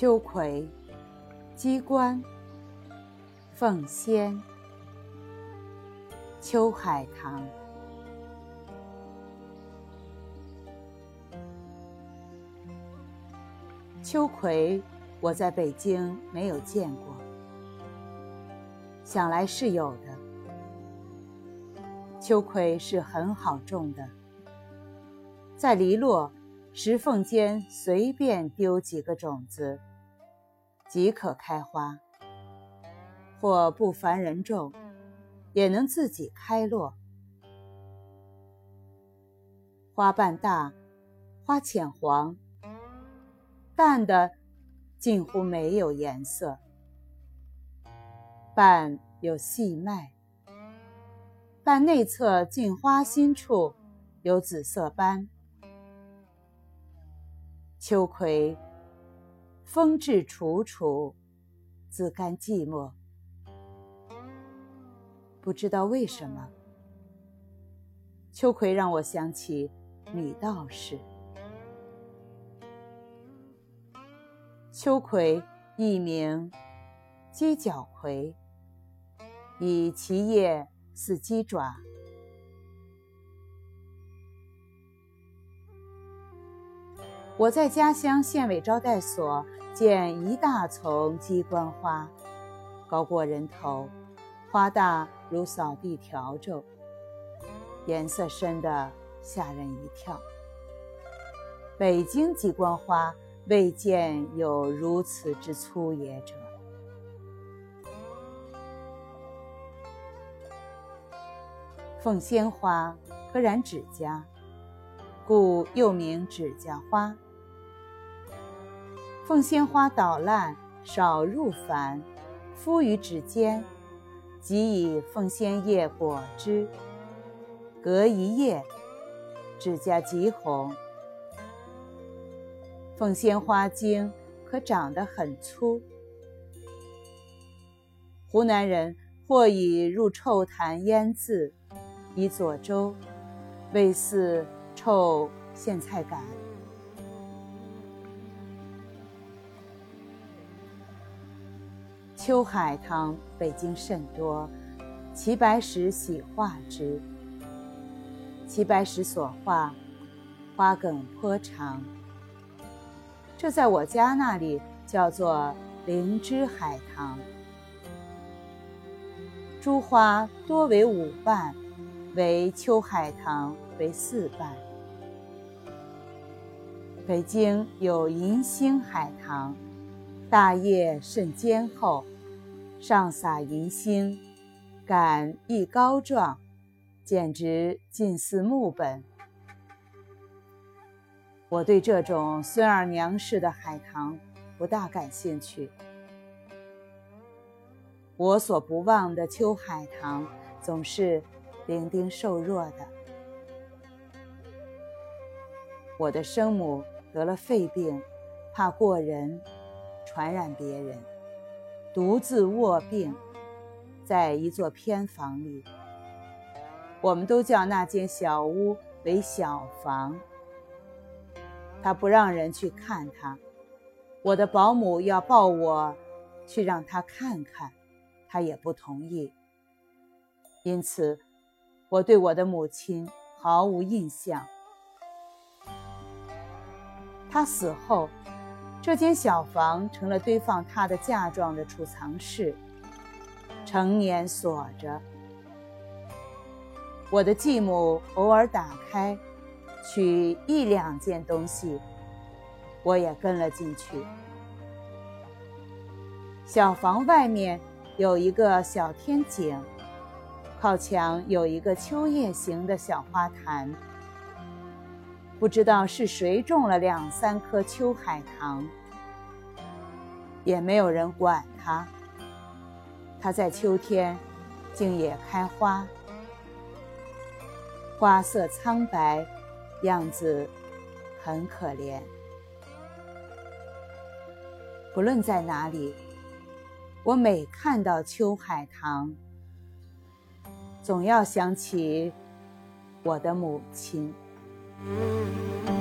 秋葵、鸡冠、凤仙、秋海棠。秋葵，我在北京没有见过，想来是有的。秋葵是很好种的，在篱落。石缝间随便丢几个种子，即可开花；或不凡人种，也能自己开落。花瓣大，花浅黄，淡的近乎没有颜色。瓣有细脉，瓣内侧近花心处有紫色斑。秋葵，风至楚楚，自甘寂寞。不知道为什么，秋葵让我想起女道士。秋葵一名鸡脚葵，以其叶似鸡爪。我在家乡县委招待所见一大丛鸡冠花，高过人头，花大如扫地笤帚，颜色深的吓人一跳。北京鸡冠花未见有如此之粗野者。凤仙花可染指甲，故又名指甲花。凤仙花捣烂，少入凡，敷于指尖，即以凤仙叶裹之，隔一夜，指甲即红。凤仙花茎可长得很粗。湖南人或以入臭痰腌渍，以佐粥，味似臭苋菜杆。秋海棠北京甚多，齐白石喜画之。齐白石所画，花梗颇长。这在我家那里叫做灵芝海棠。株花多为五瓣，为秋海棠为四瓣。北京有银星海棠。大叶甚坚厚，上撒银星，杆亦高壮，简直近似木本。我对这种孙二娘式的海棠不大感兴趣。我所不忘的秋海棠总是伶仃瘦弱的。我的生母得了肺病，怕过人。传染别人，独自卧病，在一座偏房里。我们都叫那间小屋为小房。他不让人去看他，我的保姆要抱我去让他看看，他也不同意。因此，我对我的母亲毫无印象。他死后。这间小房成了堆放他的嫁妆的储藏室，成年锁着。我的继母偶尔打开，取一两件东西，我也跟了进去。小房外面有一个小天井，靠墙有一个秋叶形的小花坛。不知道是谁种了两三棵秋海棠，也没有人管它。它在秋天竟也开花，花色苍白，样子很可怜。不论在哪里，我每看到秋海棠，总要想起我的母亲。Mm-hmm.